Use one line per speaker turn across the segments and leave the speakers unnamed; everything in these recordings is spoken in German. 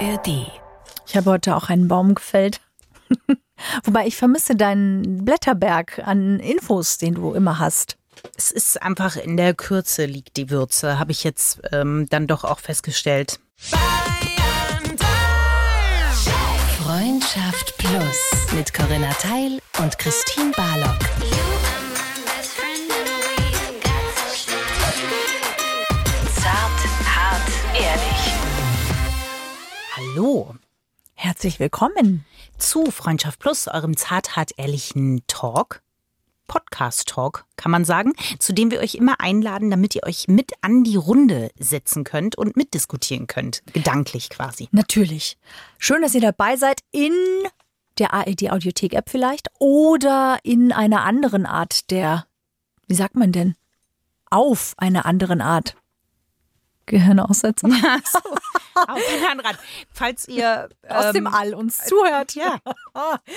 ARD.
Ich habe heute auch einen Baum gefällt. Wobei ich vermisse deinen Blätterberg an Infos, den du immer hast.
Es ist einfach in der Kürze liegt die Würze, habe ich jetzt ähm, dann doch auch festgestellt.
Freundschaft Plus mit Corinna Teil und Christine Barlock.
Hallo
Herzlich willkommen.
zu Freundschaft Plus, eurem zart-hart-ehrlichen Talk. Podcast-Talk, kann man sagen, zu dem wir euch immer einladen, damit ihr euch mit an die Runde setzen könnt und mitdiskutieren könnt. Gedanklich quasi.
Natürlich. Schön, dass ihr dabei seid in der ARD-Audiothek-App vielleicht oder in einer anderen Art der, wie sagt man denn? Auf einer anderen Art. Gehirnaussetzer.
Auf den Herrn Falls ihr
Aus
ähm,
dem All uns zuhört.
Ja.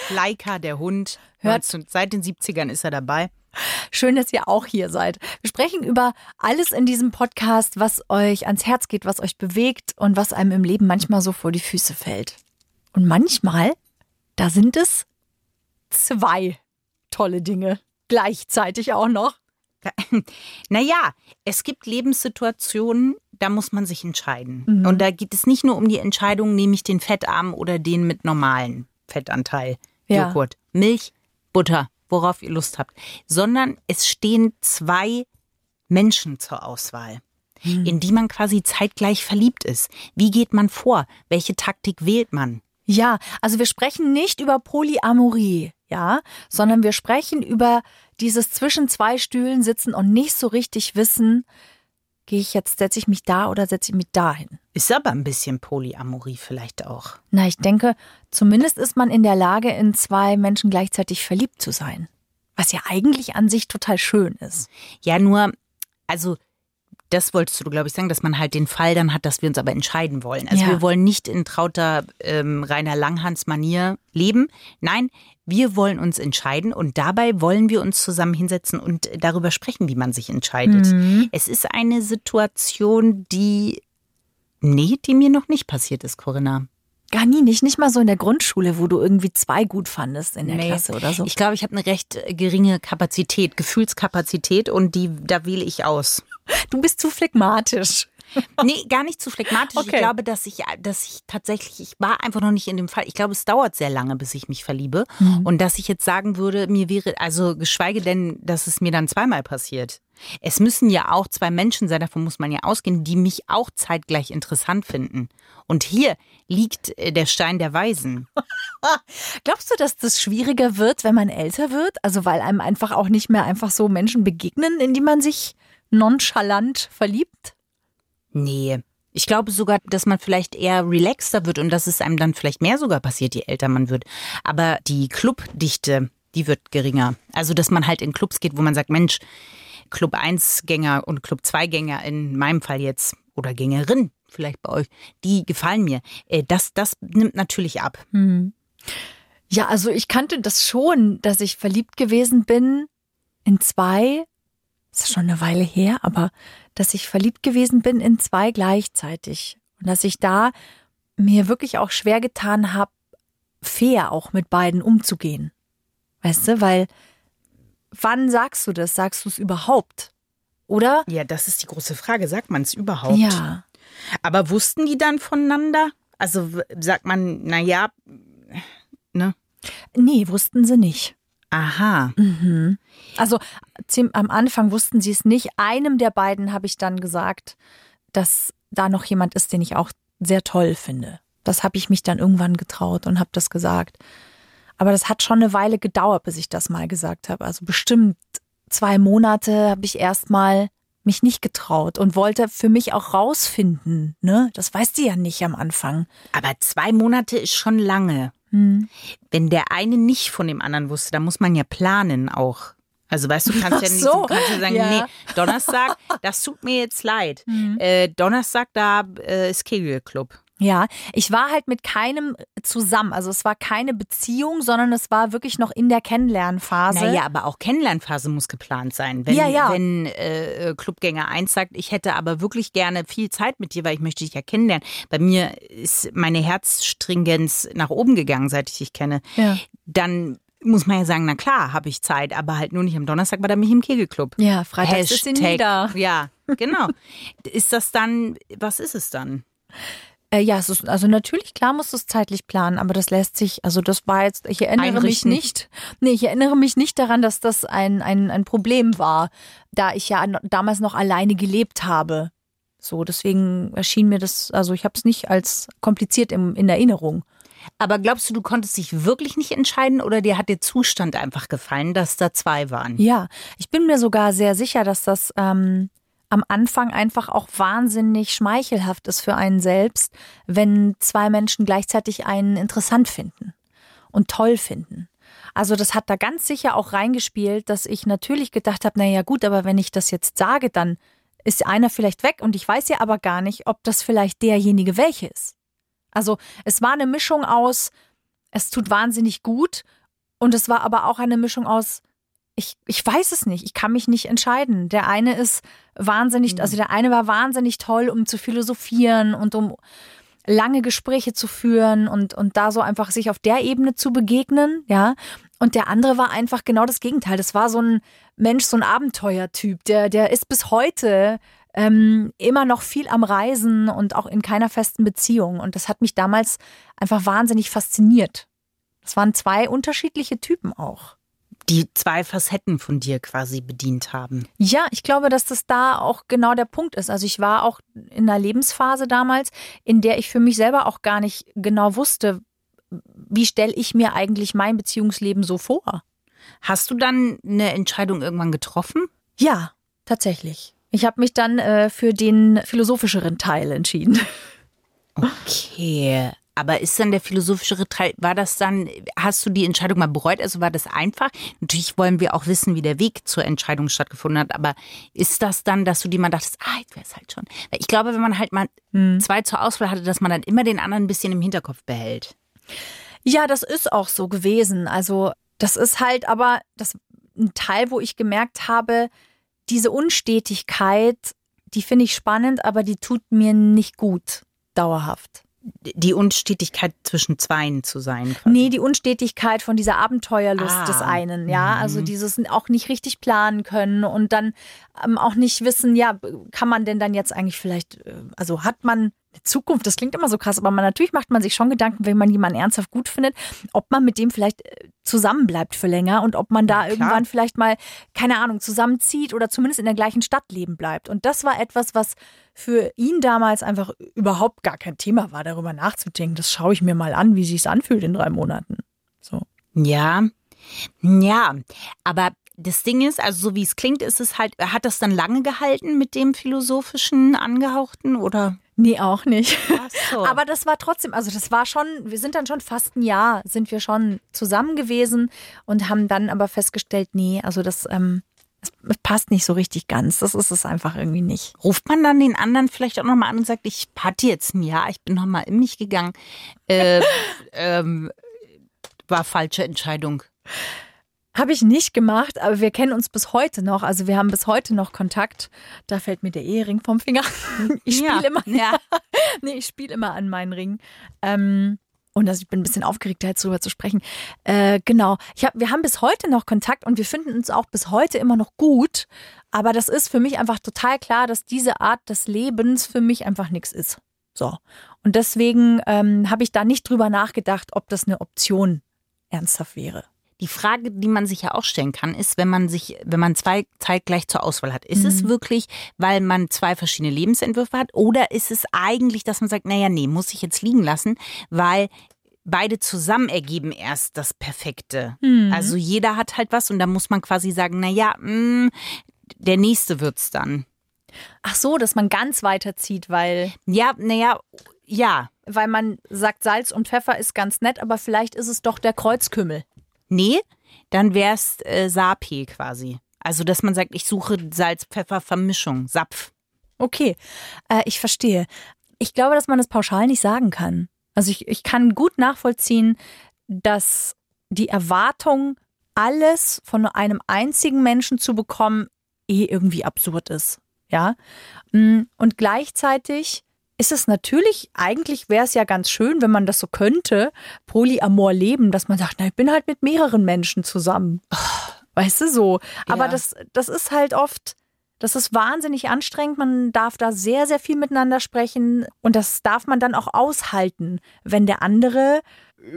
Laika, der Hund.
Hört-
19, seit den 70ern ist er dabei.
Schön, dass ihr auch hier seid. Wir sprechen über alles in diesem Podcast, was euch ans Herz geht, was euch bewegt und was einem im Leben manchmal so vor die Füße fällt. Und manchmal, da sind es zwei tolle Dinge. Gleichzeitig auch noch.
Naja, es gibt Lebenssituationen, da muss man sich entscheiden.
Mhm.
Und da geht es nicht nur um die Entscheidung, nehme ich den fettarmen oder den mit normalen Fettanteil.
Ja.
Joghurt, Milch, Butter, worauf ihr Lust habt. Sondern es stehen zwei Menschen zur Auswahl,
Mhm.
in die man quasi zeitgleich verliebt ist. Wie geht man vor? Welche Taktik wählt man?
Ja, also wir sprechen nicht über Polyamorie, ja, sondern wir sprechen über dieses zwischen zwei Stühlen sitzen und nicht so richtig wissen, gehe ich jetzt, setze ich mich da oder setze ich mich dahin.
Ist aber ein bisschen Polyamorie vielleicht auch.
Na, ich denke, zumindest ist man in der Lage, in zwei Menschen gleichzeitig verliebt zu sein. Was ja eigentlich an sich total schön ist.
Ja, nur, also das wolltest du, glaube ich, sagen, dass man halt den Fall dann hat, dass wir uns aber entscheiden wollen. Also
Ja.
wir wollen nicht in trauter ähm, Rainer Langhans-Manier leben. Nein, wir wollen uns entscheiden und dabei wollen wir uns zusammen hinsetzen und darüber sprechen, wie man sich entscheidet.
Mhm.
Es ist eine Situation, die, nee, die mir noch nicht passiert ist, Corinna.
Gar nie, nicht, nicht mal so in der Grundschule, wo du irgendwie zwei gut fandest in der
Nee.
Klasse oder so.
Ich glaube, ich habe eine recht geringe Kapazität, Gefühlskapazität und die, da wähle ich aus.
Du bist zu phlegmatisch.
Nee, gar nicht zu phlegmatisch.
Okay.
Ich glaube, dass ich, dass ich tatsächlich, ich war einfach noch nicht in dem Fall. Ich glaube, es dauert sehr lange, bis ich mich verliebe. Und dass ich jetzt sagen würde, mir wäre, also geschweige denn, dass es mir dann zweimal passiert. Es müssen ja auch zwei Menschen sein, davon muss man ja ausgehen, die mich auch zeitgleich interessant finden. Und hier liegt äh, der Stein der Weisen.
Glaubst du, dass das schwieriger wird, wenn man älter wird? Also weil einem einfach auch nicht mehr einfach so Menschen begegnen, in die man sich nonchalant verliebt?
Nee. Ich glaube sogar, dass man vielleicht eher relaxter wird und dass es einem dann vielleicht mehr sogar passiert, je älter man wird. Aber die Clubdichte, die wird geringer. Also, dass man halt in Clubs geht, wo man sagt, Mensch, Club 1-Gänger und Club 2-Gänger in meinem Fall jetzt oder Gängerin vielleicht bei euch, die gefallen mir. Äh, Das, das nimmt natürlich ab.
Ja, also ich kannte das schon, dass ich verliebt gewesen bin in zwei, ist schon eine Weile her, aber dass ich verliebt gewesen bin in zwei gleichzeitig. Und dass ich da mir wirklich auch schwer getan habe, fair auch mit beiden umzugehen. Weißt du, weil wann sagst du das? Sagst du es überhaupt? Oder?
Ja, das ist die große Frage. Sagt man es überhaupt?
Ja.
Aber wussten die dann voneinander? Also sagt man, na ja, ne?
Nee, wussten sie nicht.
Aha.
Mhm. Also am Anfang wussten sie es nicht. Einem der beiden habe ich dann gesagt, dass da noch jemand ist, den ich auch sehr toll finde. Das habe ich mich dann irgendwann getraut und habe das gesagt. Aber das hat schon eine Weile gedauert, bis ich das mal gesagt habe. Also bestimmt zwei Monate habe ich erstmal mich nicht getraut und wollte für mich auch rausfinden. Ne? Das weißt du ja nicht am Anfang.
Aber zwei Monate ist schon lange.
Hm.
Wenn der eine nicht von dem anderen wusste, dann muss man ja planen auch. Also weißt du, kannst ja
Ach
nicht
so,
kannst ja sagen,
ja.
nee, Donnerstag, das tut mir jetzt leid.
Mhm.
Äh, Donnerstag, da äh, ist Kegelclub.
Ja, ich war halt mit keinem zusammen. Also es war keine Beziehung, sondern es war wirklich noch in der Kennenlernphase.
Naja, aber auch Kennenlernphase muss geplant sein. Wenn,
Ja, ja.
wenn äh, Clubgänger 1 sagt, ich hätte aber wirklich gerne viel Zeit mit dir, weil ich möchte dich ja kennenlernen. Bei mir ist meine Herzstringenz nach oben gegangen, seit ich dich kenne.
Ja.
Dann muss man ja sagen, na klar, habe ich Zeit, aber halt nur nicht am Donnerstag, weil da mich im Kegelclub.
Ja, Freitags ist sie nie da.
Ja, genau. ist das dann, was ist es dann?
Äh, ja, es ist, also natürlich, klar muss es zeitlich planen, aber das lässt sich, also das war jetzt, ich erinnere mich
Einrichten.
nicht, nee, ich erinnere mich nicht daran, dass das ein, ein, ein Problem war, da ich ja damals noch alleine gelebt habe. So, deswegen erschien mir das, also ich habe es nicht als kompliziert im, in Erinnerung.
Aber glaubst du, du konntest dich wirklich nicht entscheiden oder dir hat der Zustand einfach gefallen, dass da zwei waren?
Ja, ich bin mir sogar sehr sicher, dass das ähm, am Anfang einfach auch wahnsinnig schmeichelhaft ist für einen selbst, wenn zwei Menschen gleichzeitig einen interessant finden und toll finden. Also das hat da ganz sicher auch reingespielt, dass ich natürlich gedacht habe, na ja gut, aber wenn ich das jetzt sage, dann ist einer vielleicht weg und ich weiß ja aber gar nicht, ob das vielleicht derjenige welche ist. Also es war eine Mischung aus, es tut wahnsinnig gut und es war aber auch eine Mischung aus, ich, ich weiß es nicht, ich kann mich nicht entscheiden. Der eine ist wahnsinnig, also der eine war wahnsinnig toll, um zu philosophieren und um lange Gespräche zu führen und, und da so einfach sich auf der Ebene zu begegnen, ja. Und der andere war einfach genau das Gegenteil. Das war so ein Mensch, so ein Abenteuertyp, der, der ist bis heute ähm, immer noch viel am Reisen und auch in keiner festen Beziehung. Und das hat mich damals einfach wahnsinnig fasziniert. Das waren zwei unterschiedliche Typen auch.
Die zwei Facetten von dir quasi bedient haben.
Ja, ich glaube, dass das da auch genau der Punkt ist. Also ich war auch in einer Lebensphase damals, in der ich für mich selber auch gar nicht genau wusste, wie stelle ich mir eigentlich mein Beziehungsleben so vor.
Hast du dann eine Entscheidung irgendwann getroffen?
Ja, tatsächlich. Ich habe mich dann äh, für den philosophischeren Teil entschieden.
Okay. Aber ist dann der philosophischere Teil, war das dann, hast du die Entscheidung mal bereut? Also war das einfach? Natürlich wollen wir auch wissen, wie der Weg zur Entscheidung stattgefunden hat, aber ist das dann, dass du dir mal dachtest, ah, jetzt wäre es halt schon. Weil ich glaube, wenn man halt mal zwei zur Auswahl hatte, dass man dann immer den anderen ein bisschen im Hinterkopf behält.
Ja, das ist auch so gewesen. Also das ist halt aber das ein Teil, wo ich gemerkt habe, diese Unstetigkeit, die finde ich spannend, aber die tut mir nicht gut dauerhaft.
Die Unstetigkeit zwischen Zweien zu sein. Quasi.
Nee, die Unstetigkeit von dieser Abenteuerlust
Ah.
des einen, ja. Also dieses auch nicht richtig planen können und dann ähm, auch nicht wissen, ja, kann man denn dann jetzt eigentlich vielleicht, äh, also hat man Zukunft, das klingt immer so krass, aber man, natürlich macht man sich schon Gedanken, wenn man jemanden ernsthaft gut findet, ob man mit dem vielleicht äh, zusammenbleibt für länger und ob man da
Ja,
irgendwann vielleicht mal, keine Ahnung, zusammenzieht oder zumindest in der gleichen Stadt leben bleibt. Und das war etwas, was für ihn damals einfach überhaupt gar kein Thema war, darüber nachzudenken. Das schaue ich mir mal an, wie sich's anfühlt in drei Monaten. So.
Ja, ja, aber das Ding ist, also so wie es klingt, ist es halt, hat das dann lange gehalten mit dem philosophischen Angehauchten oder?
Nee, auch nicht.
Ach so.
Aber das war trotzdem, also das war schon, wir sind dann schon fast ein Jahr, sind wir schon zusammen gewesen und haben dann aber festgestellt, nee, also das, ähm, das passt nicht so richtig ganz. Das ist es einfach irgendwie nicht.
Ruft man dann den anderen vielleicht auch nochmal an und sagt, ich hatte jetzt ein Jahr, ich bin nochmal in mich gegangen. Äh, ähm, war falsche Entscheidung.
Habe ich nicht gemacht, aber wir kennen uns bis heute noch. Also wir haben bis heute noch Kontakt. Da fällt mir der Ehering vom Finger. Ich spiele
Ja,
immer,
ja.
nee, ich spiele immer an meinen Ring. Ähm, und also ich bin ein bisschen aufgeregt, da jetzt drüber zu sprechen. Äh, genau. Ich hab, wir haben bis heute noch Kontakt und wir finden uns auch bis heute immer noch gut. Aber das ist für mich einfach total klar, dass diese Art des Lebens für mich einfach nichts ist. So. Und deswegen ähm, habe ich da nicht drüber nachgedacht, ob das eine Option ernsthaft wäre.
Die Frage, die man sich ja auch stellen kann, ist, wenn man sich, wenn man zwei zeitgleich zur Auswahl hat, ist es wirklich, weil man zwei verschiedene Lebensentwürfe hat, oder ist es eigentlich, dass man sagt, naja, nee, muss ich jetzt liegen lassen, weil beide zusammen ergeben erst das Perfekte. Also jeder hat halt was und da muss man quasi sagen, naja, mh, der nächste wird's dann.
Ach so, dass man ganz weiterzieht, weil,
Ja, naja, ja.
weil man sagt, Salz und Pfeffer ist ganz nett, aber vielleicht ist es doch der Kreuzkümmel.
Nee, dann wär's äh, Sapi quasi. Also, dass man sagt, ich suche Salz-Pfeffer-Vermischung, Sapf.
Okay, äh, ich verstehe. Ich glaube, dass man das pauschal nicht sagen kann. Also ich, ich kann gut nachvollziehen, dass die Erwartung, alles von einem einzigen Menschen zu bekommen, eh irgendwie absurd ist. Ja. Mm, Und gleichzeitig ist es natürlich, eigentlich wäre es ja ganz schön, wenn man das so könnte, Polyamor leben, dass man sagt, na, ich bin halt mit mehreren Menschen zusammen. Weißt du so. Aber
Ja.
das, das ist halt oft, das ist wahnsinnig anstrengend. Man darf da sehr, sehr viel miteinander sprechen. Und das darf man dann auch aushalten, wenn der andere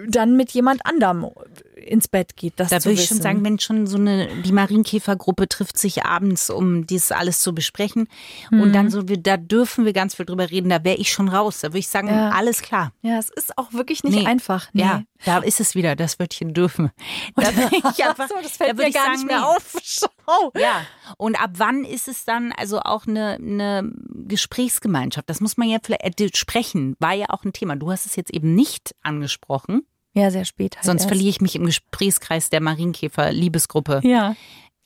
dann mit jemand anderem ins Bett geht. Das
Da würde ich schon sagen, wenn schon so eine, die Marienkäfergruppe trifft sich abends, um dies alles zu besprechen. Und
Mhm.
dann so, da dürfen wir ganz viel drüber reden, da wäre ich schon raus. Da würde ich sagen,
Ja.
alles klar.
Ja, es ist auch wirklich nicht
Nee.
einfach. Nee.
Ja, da ist es wieder, das Wörtchen dürfen. Da ich einfach,
so, das
da
fällt
würde
mir gar
sagen,
nicht mehr
nee.
auf. Schau.
Ja, und ab wann ist es dann also auch eine, eine Gesprächsgemeinschaft? Das muss man ja vielleicht äh, sprechen, war ja auch ein Thema. Du hast es jetzt eben nicht angesprochen,
Ja, sehr spät. Halt
sonst
erst.
verliere ich mich im Gesprächskreis der Marienkäfer-Liebesgruppe.
Ja.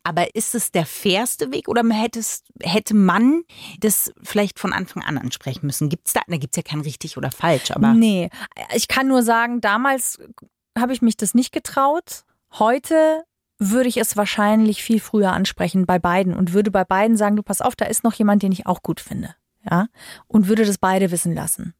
Aber ist es der fairste Weg oder hättest, hätte man das vielleicht von Anfang an ansprechen müssen? Gibt's da, da gibt's ja kein richtig oder falsch, aber
Nee, ich kann nur sagen, damals habe ich mich das nicht getraut. Heute würde ich es wahrscheinlich viel früher ansprechen bei beiden und würde bei beiden sagen, du pass auf, da ist noch jemand, den ich auch gut finde. Ja, und würde das beide wissen lassen.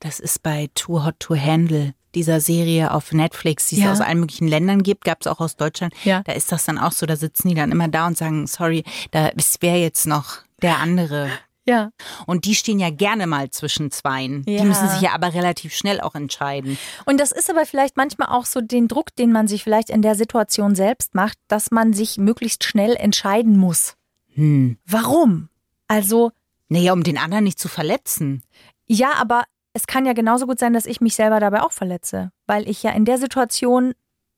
das ist bei Too Hot to Handle, dieser Serie auf Netflix, die es
Ja.
aus allen möglichen Ländern gibt, gab es auch aus Deutschland.
Ja.
Da ist das dann auch so, da sitzen die dann immer da und sagen, sorry, da wäre jetzt noch der andere.
Ja.
Und die stehen ja gerne mal zwischen zweien.
Ja.
Die müssen sich ja aber relativ schnell auch entscheiden.
Und das ist aber vielleicht manchmal auch so den Druck, den man sich vielleicht in der Situation selbst macht, dass man sich möglichst schnell entscheiden muss.
Hm.
Warum? Also,
Naja, um den anderen nicht zu verletzen.
Ja, aber es kann ja genauso gut sein, dass ich mich selber dabei auch verletze, weil ich ja in der Situation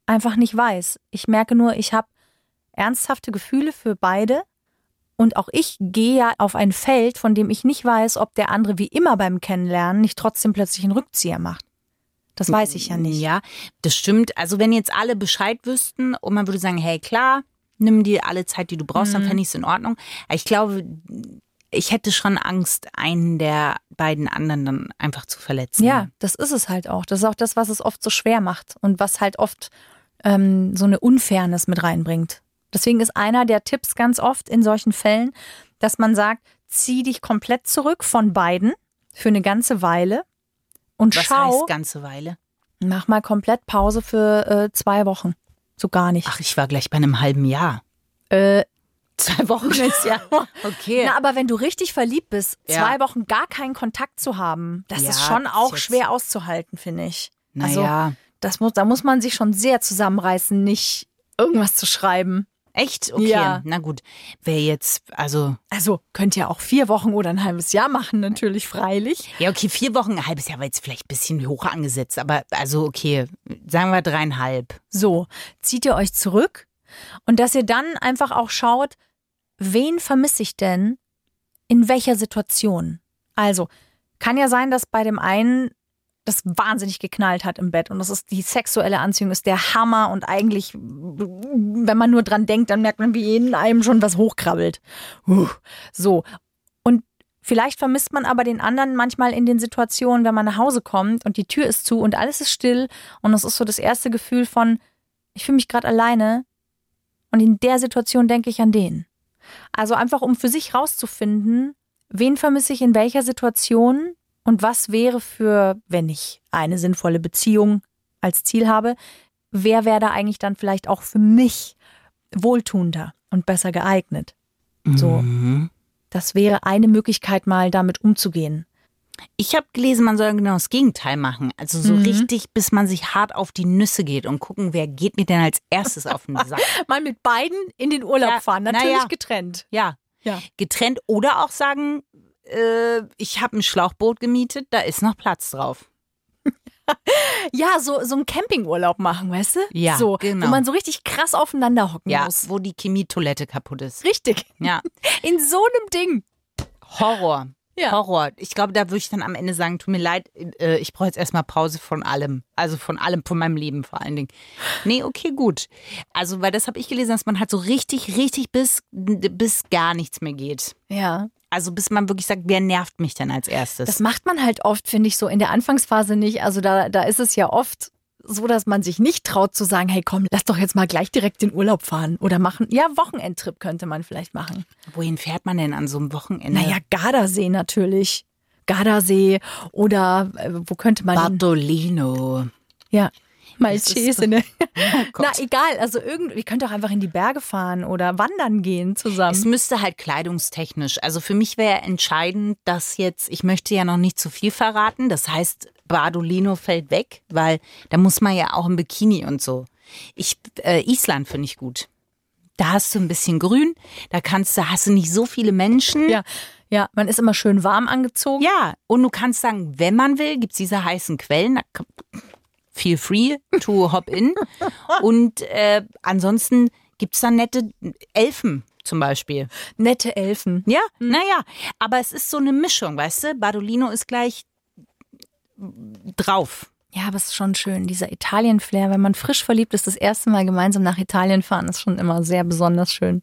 einfach nicht weiß. Ich merke nur, ich habe ernsthafte Gefühle für beide und auch ich gehe ja auf ein Feld, von dem ich nicht weiß, ob der andere wie immer beim Kennenlernen nicht trotzdem plötzlich einen Rückzieher macht. Das weiß ich ja nicht.
Ja, das stimmt. Also wenn jetzt alle Bescheid wüssten und man würde sagen, hey klar, nimm dir alle Zeit, die du brauchst,
Mhm.
dann fände ich es in Ordnung. Ich glaube, ich hätte schon Angst, einen der beiden anderen dann einfach zu verletzen.
Ja, das ist es halt auch. Das ist auch das, was es oft so schwer macht und was halt oft ähm, so eine Unfairness mit reinbringt. Deswegen ist einer der Tipps ganz oft in solchen Fällen, dass man sagt, zieh dich komplett zurück von beiden für eine ganze Weile und
Was
schau,
heißt ganze Weile?
mach mal komplett Pause für äh, zwei Wochen. So gar nicht.
Ach, ich war gleich bei einem halben Jahr.
Äh,
Zwei Wochen ist ja. Okay.
na, aber wenn du richtig verliebt bist,
Ja.
zwei Wochen gar keinen Kontakt zu haben, das
Ja,
ist schon auch
jetzt-
schwer auszuhalten, finde ich. Also,
naja.
Das muss, da muss man sich schon sehr zusammenreißen, nicht irgendwas zu schreiben.
Echt? Okay.
Ja.
Na gut. Wer jetzt, also,
Also könnt ihr auch vier Wochen oder ein halbes Jahr machen, natürlich freilich.
ja, okay, vier Wochen, ein halbes Jahr war jetzt vielleicht ein bisschen hoch angesetzt, aber also, okay, sagen wir dreieinhalb.
So, zieht ihr euch zurück und dass ihr dann einfach auch schaut, wen vermisse ich denn in welcher Situation? Also, kann ja sein, dass bei dem einen das wahnsinnig geknallt hat im Bett und das ist die sexuelle Anziehung ist der Hammer und eigentlich, wenn man nur dran denkt, dann merkt man, wie in einem schon was hochkrabbelt. Huh. So. Und vielleicht vermisst man aber den anderen manchmal in den Situationen, wenn man nach Hause kommt und die Tür ist zu und alles ist still und es ist so das erste Gefühl von, ich fühle mich gerade alleine und in der Situation denke ich an den. Also einfach, um für sich rauszufinden, wen vermisse ich in welcher Situation und was wäre für, wenn ich eine sinnvolle Beziehung als Ziel habe, wer wäre da eigentlich dann vielleicht auch für mich wohltuender und besser geeignet. So.
Mhm.
Das wäre eine Möglichkeit, mal damit umzugehen.
Ich habe gelesen, man soll genau das Gegenteil machen. Also so
Mhm.
richtig, bis man sich hart auf die Nüsse geht und gucken, wer geht mir denn als erstes auf den Sack.
Mal mit beiden in den Urlaub
Ja,
fahren,
na
natürlich
ja.
getrennt.
Ja,
Ja.
getrennt oder auch sagen, äh, ich habe ein Schlauchboot gemietet, da ist noch Platz drauf.
Ja, so, so einen Campingurlaub machen, weißt du?
Ja,
so,
genau.
Wo man so richtig krass aufeinander hocken
Ja,
muss.
wo die Chemietoilette kaputt ist.
Richtig.
Ja,
In so einem Ding.
Horror.
Ja.
Horror. Ich glaube, da würde ich dann am Ende sagen, tut mir leid, äh, ich brauche jetzt erstmal Pause von allem. Also von allem, von meinem Leben vor allen Dingen. Nee, okay, gut. Also, weil das habe ich gelesen, dass man halt so richtig, richtig bis, bis gar nichts mehr geht.
Ja.
Also bis man wirklich sagt, wer nervt mich denn als erstes?
Das macht man halt oft, finde ich, so in der Anfangsphase nicht. Also da, da ist es ja oft so, dass man sich nicht traut zu sagen, hey komm, lass doch jetzt mal gleich direkt in Urlaub fahren oder machen. Ja, Wochenendtrip könnte man vielleicht machen.
Wohin fährt man denn an so einem Wochenende?
Naja, Gardasee natürlich. Gardasee oder äh, wo könnte man?
Bartolino.
Ja. Maltese, ne?
Oh.
Na, egal. Also irgendwie, ihr könnt doch einfach in die Berge fahren oder wandern gehen
Es
zusammen.
müsste halt kleidungstechnisch. Also für mich wäre entscheidend, dass jetzt, ich möchte ja noch nicht zu viel verraten. Das heißt, Bardolino fällt weg, weil da muss man ja auch im Bikini und so. Ich, äh, Island finde ich gut. Da hast du ein bisschen Grün, da kannst du, hast du nicht so viele Menschen.
Ja, ja, man ist immer schön warm angezogen.
Ja, und du kannst sagen, wenn man will, gibt's diese heißen Quellen. Feel free to hop in. Und äh, ansonsten gibt's da nette Elfen zum Beispiel.
Nette Elfen.
Ja, naja, aber es ist so eine Mischung, weißt du? Bardolino ist gleich drauf.
Ja, aber es ist schon schön, dieser Italien-Flair. Wenn man frisch verliebt ist, das erste Mal gemeinsam nach Italien fahren, ist schon immer sehr besonders schön.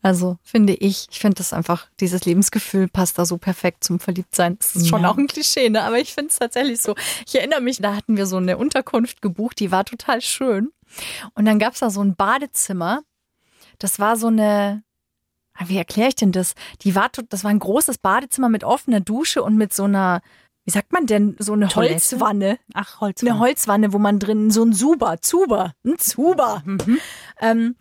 Also finde ich, ich finde das einfach, dieses Lebensgefühl passt da so perfekt zum Verliebtsein. Das ist schon
Ja.
auch ein Klischee, ne? aber ich finde es tatsächlich so. Ich erinnere mich, da hatten wir so eine Unterkunft gebucht, die war total schön. Und dann gab's da so ein Badezimmer. Das war so eine, wie erkläre ich denn das? Die war, das war ein großes Badezimmer mit offener Dusche und mit so einer, wie sagt man denn, so eine
Toilette?
Holzwanne.
Ach, Holz.
Eine Holzwanne, wo man drin so ein Zuber, Zuber, ein Zuber. Ähm,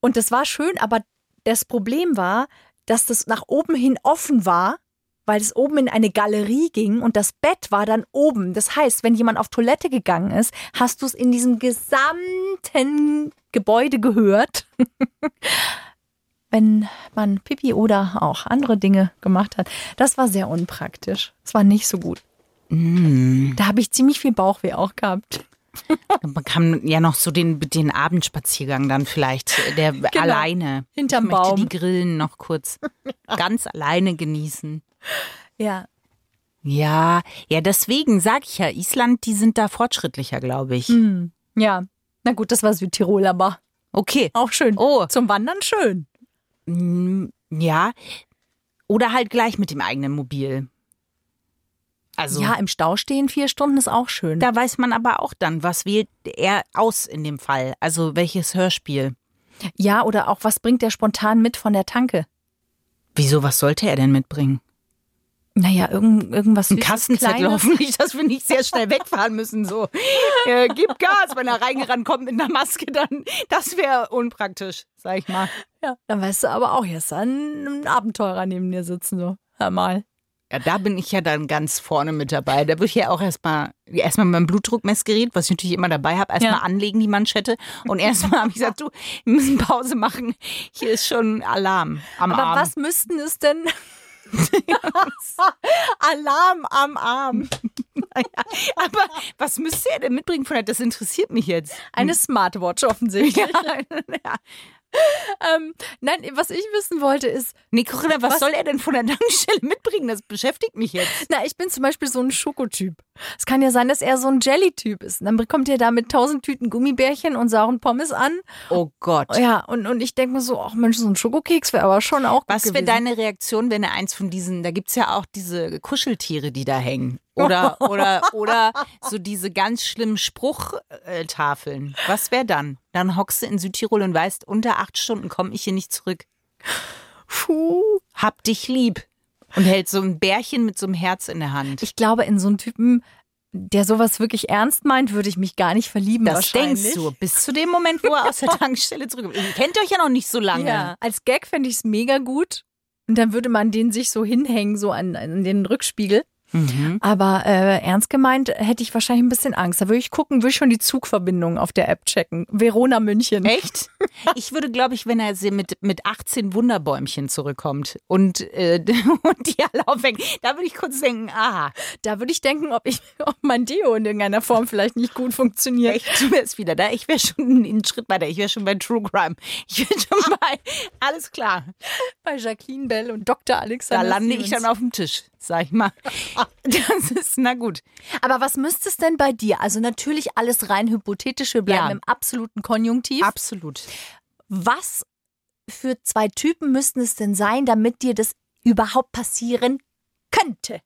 und das war schön, aber das Problem war, dass das nach oben hin offen war, weil es oben in eine Galerie ging und das Bett war dann oben. Das heißt, wenn jemand auf Toilette gegangen ist, hast du es in diesem gesamten Gebäude gehört. wenn man Pipi oder auch andere Dinge gemacht hat. Das war sehr unpraktisch. Das war nicht so gut.
Mm.
Da habe ich ziemlich viel Bauchweh auch gehabt.
Man kann ja noch so den, den Abendspaziergang dann vielleicht, der alleine.
Hinterm
ich
Baum.
die Grillen noch kurz ganz alleine genießen.
Ja.
Ja, ja, deswegen sage ich ja, Island, die sind da fortschrittlicher, glaube ich.
Hm. Ja. Na gut, das war Südtirol, aber
Okay.
auch schön.
Oh,
Zum Wandern schön.
Ja. Oder halt gleich mit dem eigenen Mobil. Also,
Ja, im Stau stehen vier Stunden ist auch schön.
da weiß man aber auch dann, was wählt er aus in dem Fall. Also, welches Hörspiel.
ja, oder auch was bringt der spontan mit von der Tanke?
Wieso, was sollte er denn mitbringen?
Naja, irgend, irgendwas
Ein Kassenzettel hoffentlich, dass wir nicht sehr schnell wegfahren müssen. So, äh, gib Gas, wenn er reingerannt kommt mit einer Maske, dann das wäre unpraktisch, sag ich mal.
Ja, dann weißt du aber auch, ist ein, Abenteurer neben dir sitzen, so. Hör mal.
Ja, da bin ich ja dann ganz vorne mit dabei. Da würde ich ja auch erstmal erstmal mein Blutdruckmessgerät, was ich natürlich immer dabei habe, erstmal
Ja.
anlegen, die Manschette. Und erstmal habe ich gesagt, du, wir müssen Pause machen. Hier ist schon Alarm am
Aber
Arm.
was müssten es denn? Alarm am Arm.
Aber was müsste er denn mitbringen von der? Das interessiert mich jetzt.
Eine Smartwatch offensichtlich.
ja.
Ähm, nein, was ich wissen wollte ist,
Nee, Corinna, was,
Was?
soll er denn von der Tankstelle mitbringen? Das beschäftigt mich jetzt.
na, ich bin zum Beispiel so ein Schokotyp. Es kann ja sein, dass er so ein Jelly-Typ ist. Und dann bekommt er da mit tausend Tüten Gummibärchen und sauren Pommes an.
Oh Gott.
Ja, und, und ich denke mir so, ach Mensch, so ein Schokokeks wäre aber schon auch gut
Was wäre deine Reaktion, wenn er eins von diesen, da gibt's ja auch diese Kuscheltiere, die da hängen. Oder, oder, oder so diese ganz schlimmen Spruchtafeln. Was wäre dann? Dann hockst du in Südtirol und weißt, unter acht Stunden komme ich hier nicht zurück.
Puh.
Hab dich lieb. Und hält so ein Bärchen mit so einem Herz in der Hand.
Ich glaube, in so einen Typen, der sowas wirklich ernst meint, würde ich mich gar nicht verlieben
das denkst du, bis zu dem Moment, wo er aus der Tankstelle zurück Ihr kennt euch ja noch nicht so lange.
Ja, als Gag fände ich es mega gut. Und dann würde man den sich so hinhängen, so an, an den Rückspiegel.
Mhm.
Aber äh, ernst gemeint hätte ich wahrscheinlich ein bisschen Angst. Da würde ich gucken, würde ich schon die Zugverbindung auf der App checken. Verona München.
Echt? Ich würde, glaube ich, wenn er sie mit, mit 18 Wunderbäumchen zurückkommt und, äh, und die alle aufhängen, da würde ich kurz denken, aha,
Da würde ich denken, ob ich ob mein Deo in irgendeiner Form vielleicht nicht gut funktioniert.
echt, du wärst wieder da. Ich wäre schon einen Schritt weiter. Ich wäre schon bei True Crime. Ich wäre schon bei, alles klar.
Bei Jacqueline Bell und Dr.
Da
Alexander.
lande ich
Stevens.
dann auf dem Tisch, sag ich mal. Das ist, na gut.
Aber was müsste es denn bei dir? Also natürlich alles rein hypothetisch. Wir bleiben
Ja.
im absoluten Konjunktiv.
Absolut.
was für zwei Typen müssten es denn sein, damit dir das überhaupt passieren könnte.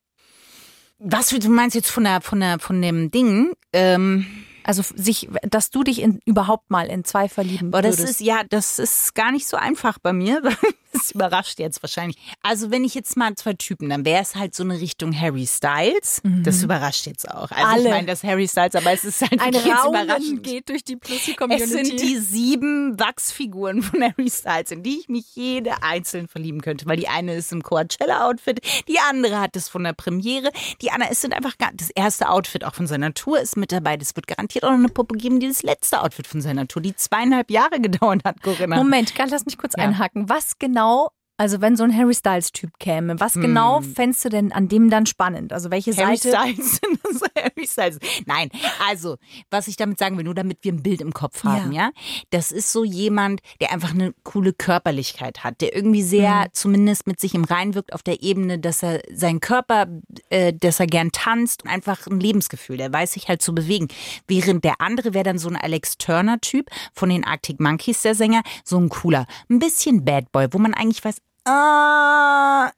Was du meinst jetzt von der, von der, von dem Ding? Ähm,
Also sich, dass du dich in, überhaupt mal in zwei verlieben
Boah, das
würdest.
ist ja, das ist gar nicht so einfach bei mir. Das überrascht jetzt wahrscheinlich. Also wenn ich jetzt mal zwei Typen, dann wäre es halt so eine Richtung Harry Styles. Das überrascht jetzt auch. Also
Alle.
ich meine, das Harry Styles, aber es ist halt
ein
jetzt
Raunen
überraschend.
geht durch die Pussy
Es sind die sieben Wachsfiguren von Harry Styles, in die ich mich jede einzeln verlieben könnte. Weil die eine ist im Coachella-Outfit, die andere hat es von der Premiere, die andere, es sind einfach gar, das erste Outfit auch von seiner Tour ist mit dabei. Das wird garantiert auch noch eine Puppe geben, die das letzte Outfit von seiner Tour, die zweieinhalb Jahre gedauert hat, Corinna.
Moment, kann, lass mich kurz
Ja.
einhaken. Was genau, also wenn so ein Harry Styles-Typ käme, was genau fändest du denn an dem dann spannend? Also welche
Hm. Harry
Seite?
Styles. Harry Styles. Nein, also, was ich damit sagen will, nur damit wir ein Bild im Kopf haben, ja. Das ist so jemand, der einfach eine coole Körperlichkeit hat, der irgendwie sehr,
Mhm.
zumindest mit sich im Rein wirkt, auf der Ebene, dass er seinen Körper, äh, dass er gern tanzt und einfach ein Lebensgefühl, der weiß sich halt zu bewegen. Während der andere wäre dann so ein Alex Turner-Typ von den Arctic Monkeys, der Sänger, so ein cooler, ein bisschen Bad Boy, wo man eigentlich weiß, ah,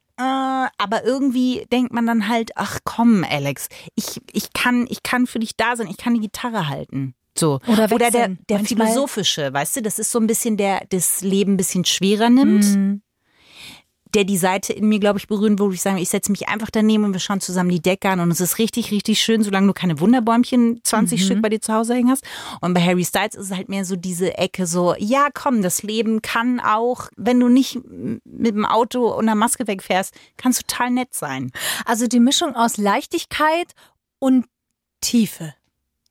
aber irgendwie denkt man dann halt, ach komm, Alex, ich, ich, kann, ich kann für dich da sein, ich kann die Gitarre halten. So.
Oder
der,
wechseln.
der
Manchmal-
philosophische, weißt du, das ist so ein bisschen der, das Leben ein bisschen schwerer nimmt,
Mhm.
Der die Seite in mir, glaube ich, berühren, wo ich sage, ich setze mich einfach daneben und wir schauen zusammen die Decke an und es ist richtig, richtig schön, solange du keine Wunderbäumchen 20 Stück bei dir zu Hause hängen hast. Und bei Harry Styles ist es halt mehr so diese Ecke so, ja komm, das Leben kann auch, wenn du nicht mit dem Auto und einer Maske wegfährst, kann es total nett sein.
Also die Mischung aus Leichtigkeit und Tiefe.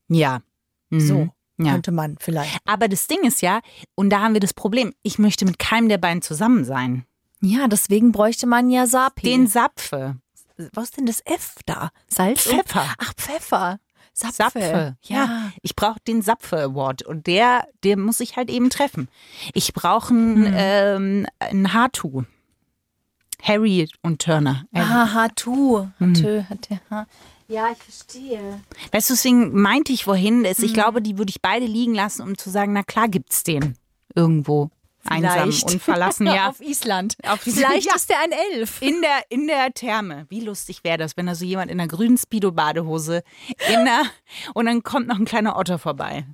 Ja. Mhm.
So
Ja.
könnte man vielleicht.
Aber das Ding ist ja, und da haben wir das Problem, ich möchte mit keinem der beiden zusammen sein.
Ja, deswegen bräuchte man ja Sapi.
Den Sapfe.
Was ist denn das F da? Salz? und-
Pfeffer.
Ach, Pfeffer. Sapfe.
Sapfe. Ja, ich brauche den Sapfe Award und der, der muss ich halt eben treffen. Ich brauche ein, ähm, ein Haartu. Harry und Turner.
Ah, Hatu.
Mhm.
Hatö, hatte, ha. Ja, ich verstehe.
Weißt du, deswegen meinte ich vorhin, dass
Mhm.
ich glaube, die würde ich beide liegen lassen, um zu sagen, na klar gibt's den irgendwo einsam
Vielleicht.
und verlassen. Ja,
Auf Island.
Auf
Vielleicht
ja.
ist der ein Elf.
in der, in der Therme. Wie lustig wäre das, wenn da so jemand in einer grünen Speedo-Badehose in der, und dann kommt noch ein kleiner Otter vorbei.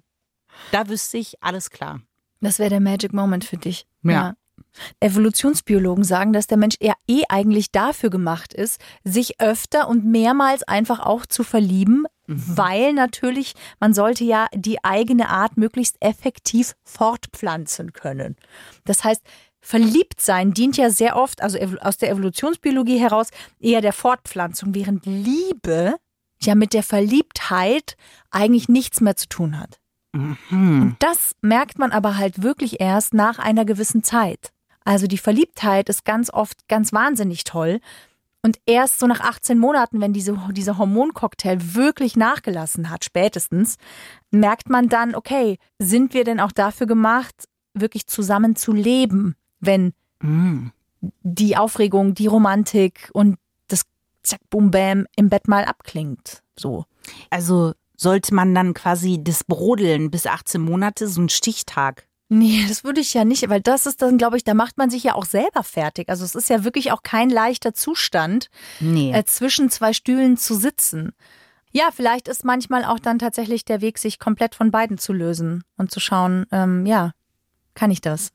Da wüsste ich, alles klar.
Das wäre der Magic Moment für dich.
Ja.
Evolutionsbiologen sagen, dass der Mensch eher eh eigentlich dafür gemacht ist, sich öfter und mehrmals einfach auch zu verlieben, weil natürlich man sollte ja die eigene Art möglichst effektiv fortpflanzen können. Das heißt, verliebt sein dient ja sehr oft, also aus der Evolutionsbiologie heraus, eher der Fortpflanzung, während Liebe ja mit der Verliebtheit eigentlich nichts mehr zu tun hat. Und das merkt man aber halt wirklich erst nach einer gewissen Zeit. Also die Verliebtheit ist ganz oft ganz wahnsinnig toll. Und erst so nach 18 Monaten, wenn diese, dieser Hormoncocktail wirklich nachgelassen hat, spätestens, merkt man dann, okay, sind wir denn auch dafür gemacht, wirklich zusammen zu leben, wenn die Aufregung, die Romantik und das Zack, Boom, Bam im Bett mal abklingt. So.
Also sollte man dann quasi das Brodeln bis 18 Monate, so ein Stichtag.
Nee, das würde ich ja nicht, weil das ist dann, glaube ich, da macht man sich ja auch selber fertig. Also es ist ja wirklich auch kein leichter Zustand,
Nee.
äh, zwischen zwei Stühlen zu sitzen. Ja, vielleicht ist manchmal auch dann tatsächlich der Weg, sich komplett von beiden zu lösen und zu schauen, ähm, ja, kann ich das?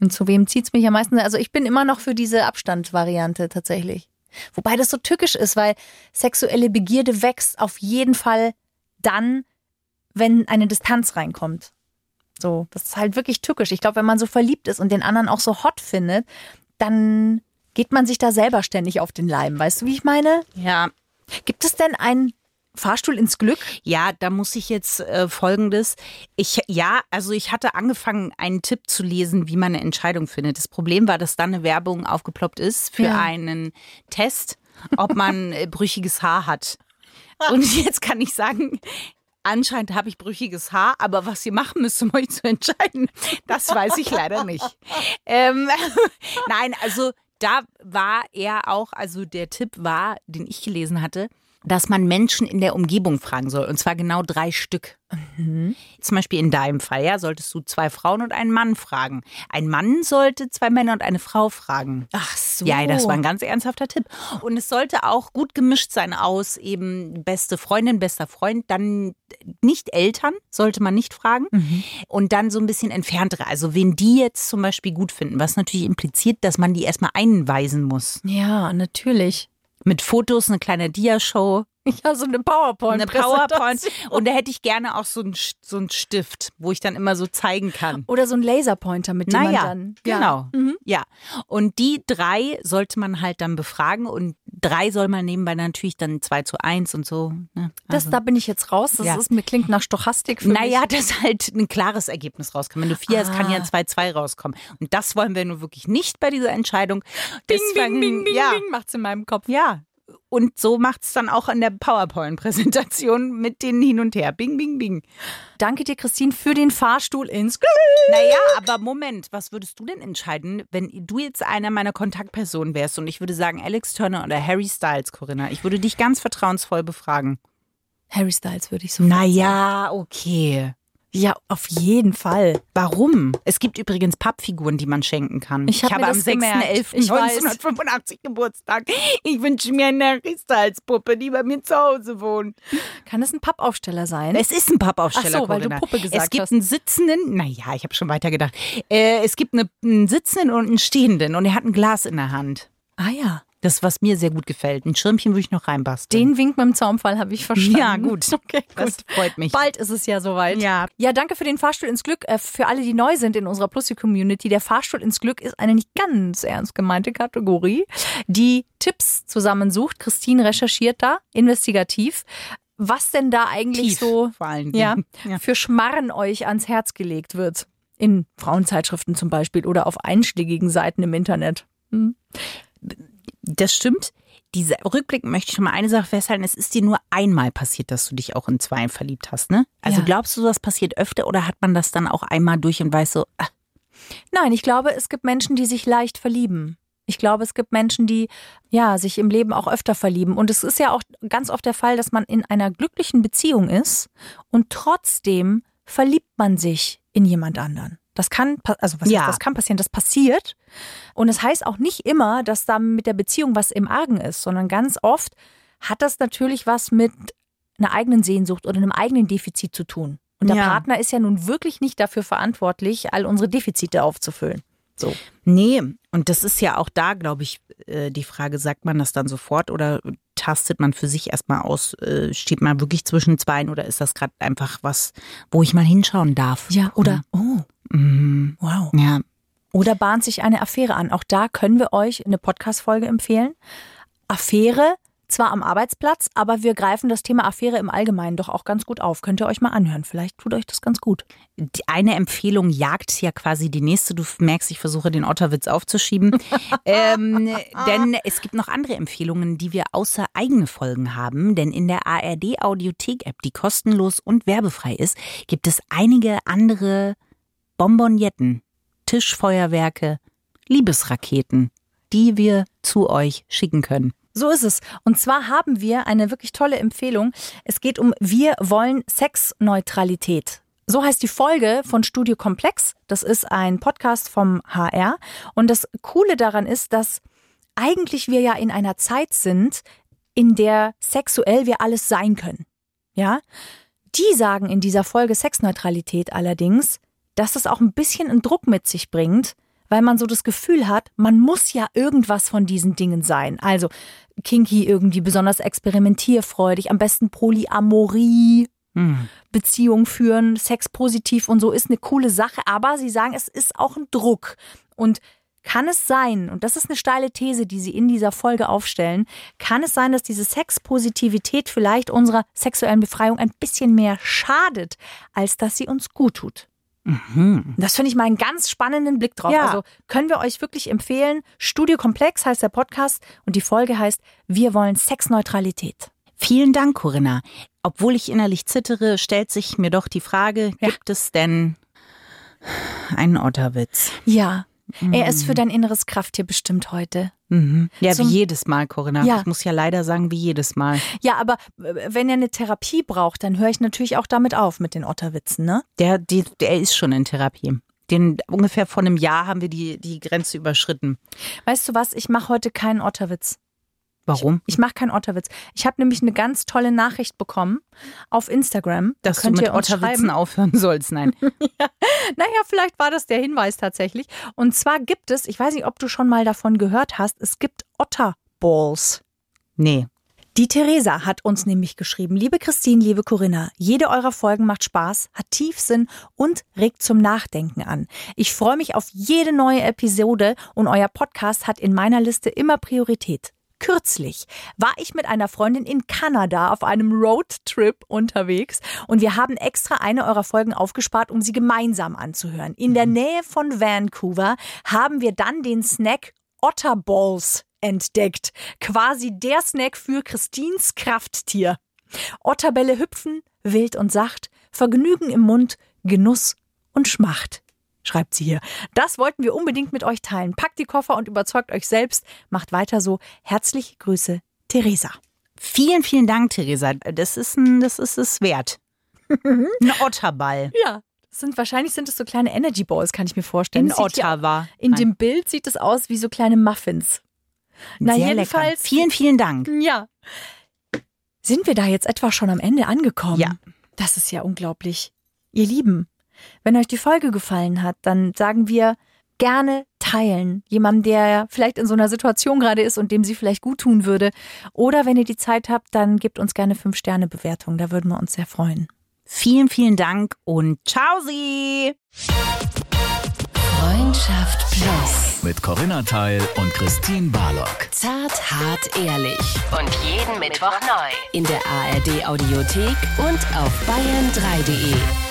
Und zu wem zieht's mich am meisten? Also ich bin immer noch für diese Abstandsvariante tatsächlich. Wobei das so tückisch ist, weil sexuelle Begierde wächst auf jeden Fall dann, wenn eine Distanz reinkommt. So, das ist halt wirklich tückisch. Ich glaube, wenn man so verliebt ist und den anderen auch so hot findet, dann geht man sich da selber ständig auf den Leim. Weißt du, wie ich meine?
ja,
Gibt es denn einen Fahrstuhl ins Glück?
ja, da muss ich jetzt äh, Folgendes. Ich, ja, also ich hatte angefangen, einen Tipp zu lesen, wie man eine Entscheidung findet. Das Problem war, dass dann eine Werbung aufgeploppt ist für
Ja.
einen Test, ob man äh, brüchiges Haar hat. Und jetzt kann ich sagen, anscheinend habe ich brüchiges Haar, aber was ihr machen müsst, um euch zu entscheiden, das weiß ich leider nicht. Ähm, nein, also da war er auch, also der Tipp war, den ich gelesen hatte, dass man Menschen in der Umgebung fragen soll. Und zwar genau drei Stück. Zum Beispiel in deinem Fall, ja, solltest du zwei Frauen und einen Mann fragen. Ein Mann sollte zwei Männer und eine Frau fragen.
Ach so.
Ja, das war ein ganz ernsthafter Tipp. Und es sollte auch gut gemischt sein aus eben beste Freundin, bester Freund, dann nicht Eltern, sollte man nicht fragen. Und dann so ein bisschen entferntere. Also wen die jetzt zum Beispiel gut finden, was natürlich impliziert, dass man die erstmal einweisen muss.
Ja, natürlich.
Mit Fotos, eine kleine Dia-Show,
Ja, so eine PowerPoint.
eine PowerPoint. Und da hätte ich gerne auch so einen, so einen Stift, wo ich dann immer so zeigen kann.
Oder so ein Laserpointer, mit dem man
Naja,
dann.
genau.
Ja. Mhm.
Ja. Und die drei sollte man halt dann befragen und drei soll man nebenbei natürlich dann zwei zu eins und so. Ne?
Das, da bin ich jetzt raus. Das
Ja.
ist, mir klingt nach Stochastik für
Naja,
mich.
dass halt ein klares Ergebnis rauskommt. Wenn du vier hast, kann ja ein 2-2 rauskommen. Und das wollen wir nur wirklich nicht bei dieser Entscheidung.
Bing,
Deswegen-
bing, bing, bing,
ja,
bing, macht's in meinem Kopf.
Ja. Und so macht es dann auch in der PowerPoint-Präsentation mit den Hin und Her. Bing, bing, bing.
Danke dir, Christine, für den Fahrstuhl ins Glück.
Naja, aber Moment, was würdest du denn entscheiden, wenn du jetzt einer meiner Kontaktpersonen wärst und ich würde sagen Alex Turner oder Harry Styles, Corinna? Ich würde dich ganz vertrauensvoll befragen.
Harry Styles würde ich so.
Naja, okay.
Ja, auf jeden Fall.
Warum? Es gibt übrigens Pappfiguren, die man schenken kann.
Ich hab
habe
mir
am
das gemerkt. Ich weiß.
6.11.1985 Geburtstag. Ich wünsche mir eine Harry Styles Puppe, die bei mir zu Hause wohnt.
Kann es ein Pappaufsteller sein?
Es ist ein Pappaufsteller,
Ach so, weil du. Puppe gesagt
Es gibt
hast.
einen sitzenden, naja, ich habe schon weitergedacht. Äh, es gibt eine, einen sitzenden und einen stehenden und er hat ein Glas in der Hand.
ah ja.
Das, was mir sehr gut gefällt. Ein Schirmchen würde ich noch reinbasteln.
Den Wink mit dem Zaumfall habe ich verstanden.
Ja, gut.
Okay, gut.
Das freut mich.
Bald ist es ja soweit.
Ja.
Ja, danke für den Fahrstuhl ins Glück. Äh, Für alle, die neu sind in unserer Plussi-Community, der Fahrstuhl ins Glück ist eine nicht ganz ernst gemeinte Kategorie, die Tipps zusammensucht. Christine recherchiert da investigativ, was denn da eigentlich
Tief,
so ja.
Ja.
für Schmarren euch ans Herz gelegt wird. In Frauenzeitschriften zum Beispiel oder auf einschlägigen Seiten im Internet. Hm.
Das stimmt. Dieser Rückblick möchte ich schon mal eine Sache festhalten. Es ist dir nur einmal passiert, dass du dich auch in zwei verliebt hast, ne? Also
Ja.
glaubst du, das passiert öfter oder hat man das dann auch einmal durch und weiß so, ah,
Nein, ich glaube, es gibt Menschen, die sich leicht verlieben. Ich glaube, es gibt Menschen, die ja sich im Leben auch öfter verlieben. Und es ist ja auch ganz oft der Fall, dass man in einer glücklichen Beziehung ist und trotzdem verliebt man sich in jemand anderen. Das kann, also was
Ja.
heißt, das kann passieren, das passiert. Und es heißt auch nicht immer, dass da mit der Beziehung was im Argen ist, sondern ganz oft hat das natürlich was mit einer eigenen Sehnsucht oder einem eigenen Defizit zu tun. Und der
Ja.
Partner ist ja nun wirklich nicht dafür verantwortlich, all unsere Defizite aufzufüllen. So.
nee. Und das ist ja auch da, glaube ich, äh, die Frage, sagt man das dann sofort oder tastet man für sich erstmal aus, äh, steht man wirklich zwischen zweien oder ist das gerade einfach was, wo ich mal hinschauen darf?
Ja, oder, oh,
Mhm.
wow.
Ja,
Oder bahnt sich eine Affäre an. Auch da können wir euch eine Podcast-Folge empfehlen. Affäre, zwar am Arbeitsplatz, aber wir greifen das Thema Affäre im Allgemeinen doch auch ganz gut auf. Könnt ihr euch mal anhören. Vielleicht tut euch das ganz gut.
die eine Empfehlung jagt ja quasi die nächste. Du merkst, ich versuche den Otterwitz aufzuschieben. ähm, denn es gibt noch andere Empfehlungen, die wir außer eigene Folgen haben. Denn in der ARD Audiothek-App, die kostenlos und werbefrei ist, gibt es einige andere Bonbonjetten, Tischfeuerwerke, Liebesraketen, die wir zu euch schicken können.
So ist es. Und zwar haben wir eine wirklich tolle Empfehlung. Es geht um Wir wollen Sexneutralität. So heißt die Folge von Studio Komplex. Das ist ein Podcast vom HR. Und das Coole daran ist, dass eigentlich wir ja in einer Zeit sind, in der sexuell wir alles sein können. Ja? Die sagen in dieser Folge Sexneutralität allerdings, dass es auch ein bisschen einen Druck mit sich bringt, weil man so das Gefühl hat, man muss ja irgendwas von diesen Dingen sein. Also kinky irgendwie besonders experimentierfreudig, am besten Polyamorie,
Hm.
Beziehung führen, Sex positiv und so ist eine coole Sache, aber sie sagen, es ist auch ein Druck. Und kann es sein, und das ist eine steile These, die sie in dieser Folge aufstellen, kann es sein, dass diese Sexpositivität vielleicht unserer sexuellen Befreiung ein bisschen mehr schadet, als dass sie uns gut tut? Das finde ich mal einen ganz spannenden Blick drauf.
Ja.
Also können wir euch wirklich empfehlen. Studio Komplex heißt der Podcast und die Folge heißt Wir wollen Sexneutralität.
Vielen Dank, Corinna. Obwohl ich innerlich zittere, stellt sich mir doch die Frage,
Ja.
gibt es denn einen Otterwitz?
Ja, Er ist für dein inneres Krafttier bestimmt heute.
Mhm. Ja,
Zum-
wie jedes Mal, Corinna.
Ja.
Ich muss ja leider sagen, wie jedes Mal.
Ja, aber äh, wenn er eine Therapie braucht, dann höre ich natürlich auch damit auf mit den Otterwitzen, ne?
Der, die, der ist schon in Therapie. Den, ungefähr vor einem Jahr haben wir die, die Grenze überschritten.
Weißt du was? Ich mache heute keinen Otterwitz.
Warum?
Ich mache keinen Otterwitz. Ich habe nämlich eine ganz tolle Nachricht bekommen auf Instagram. Da
Dass du
könnt
mit
ihr
Otterwitzen
schreiben.
aufhören sollst. Nein.
Naja, vielleicht war das der Hinweis tatsächlich. Und zwar gibt es, ich weiß nicht, ob du schon mal davon gehört hast, es gibt Otterballs.
Nee.
Die Theresa hat uns nämlich geschrieben, liebe Christine, liebe Corinna, jede eurer Folgen macht Spaß, hat Tiefsinn und regt zum Nachdenken an. Ich freue mich auf jede neue Episode und euer Podcast hat in meiner Liste immer Priorität. Kürzlich war ich mit einer Freundin in Kanada auf einem Roadtrip unterwegs und wir haben extra eine eurer Folgen aufgespart, um sie gemeinsam anzuhören. In der Nähe von Vancouver haben wir dann den Snack Otterballs entdeckt. Quasi der Snack für Christins Krafttier. Otterbälle hüpfen, wild und sacht, Vergnügen im Mund, Genuss und Schmacht. Schreibt sie hier. Das wollten wir unbedingt mit euch teilen. Packt die Koffer und überzeugt euch selbst. Macht weiter so. Herzliche Grüße, Theresa.
Vielen, vielen Dank, Theresa. Das ist, ein, das ist es wert. Ein Otterball.
Ja. Sind, wahrscheinlich sind es so kleine Energy Balls, kann ich mir vorstellen.
In Ottawa.
In
Nein.
dem Bild sieht es aus wie so kleine Muffins. Na,
Sehr
jedenfalls-
Lecker. Vielen, vielen Dank.
Ja. Sind wir da jetzt etwa schon am Ende angekommen?
Ja.
Das ist ja unglaublich. Ihr Lieben, wenn euch die Folge gefallen hat, dann sagen wir gerne teilen. Jemandem, der vielleicht in so einer Situation gerade ist und dem sie vielleicht gut tun würde. Oder wenn ihr die Zeit habt, dann gebt uns gerne fünf Sterne Bewertung. Da würden wir uns sehr freuen.
Vielen, vielen Dank und ciao Sie.
Freundschaft Plus.
Mit Corinna Teil und Christine Barlock.
Zart, hart, ehrlich. Und jeden Mittwoch neu. In der ARD Audiothek und auf bayern3.de.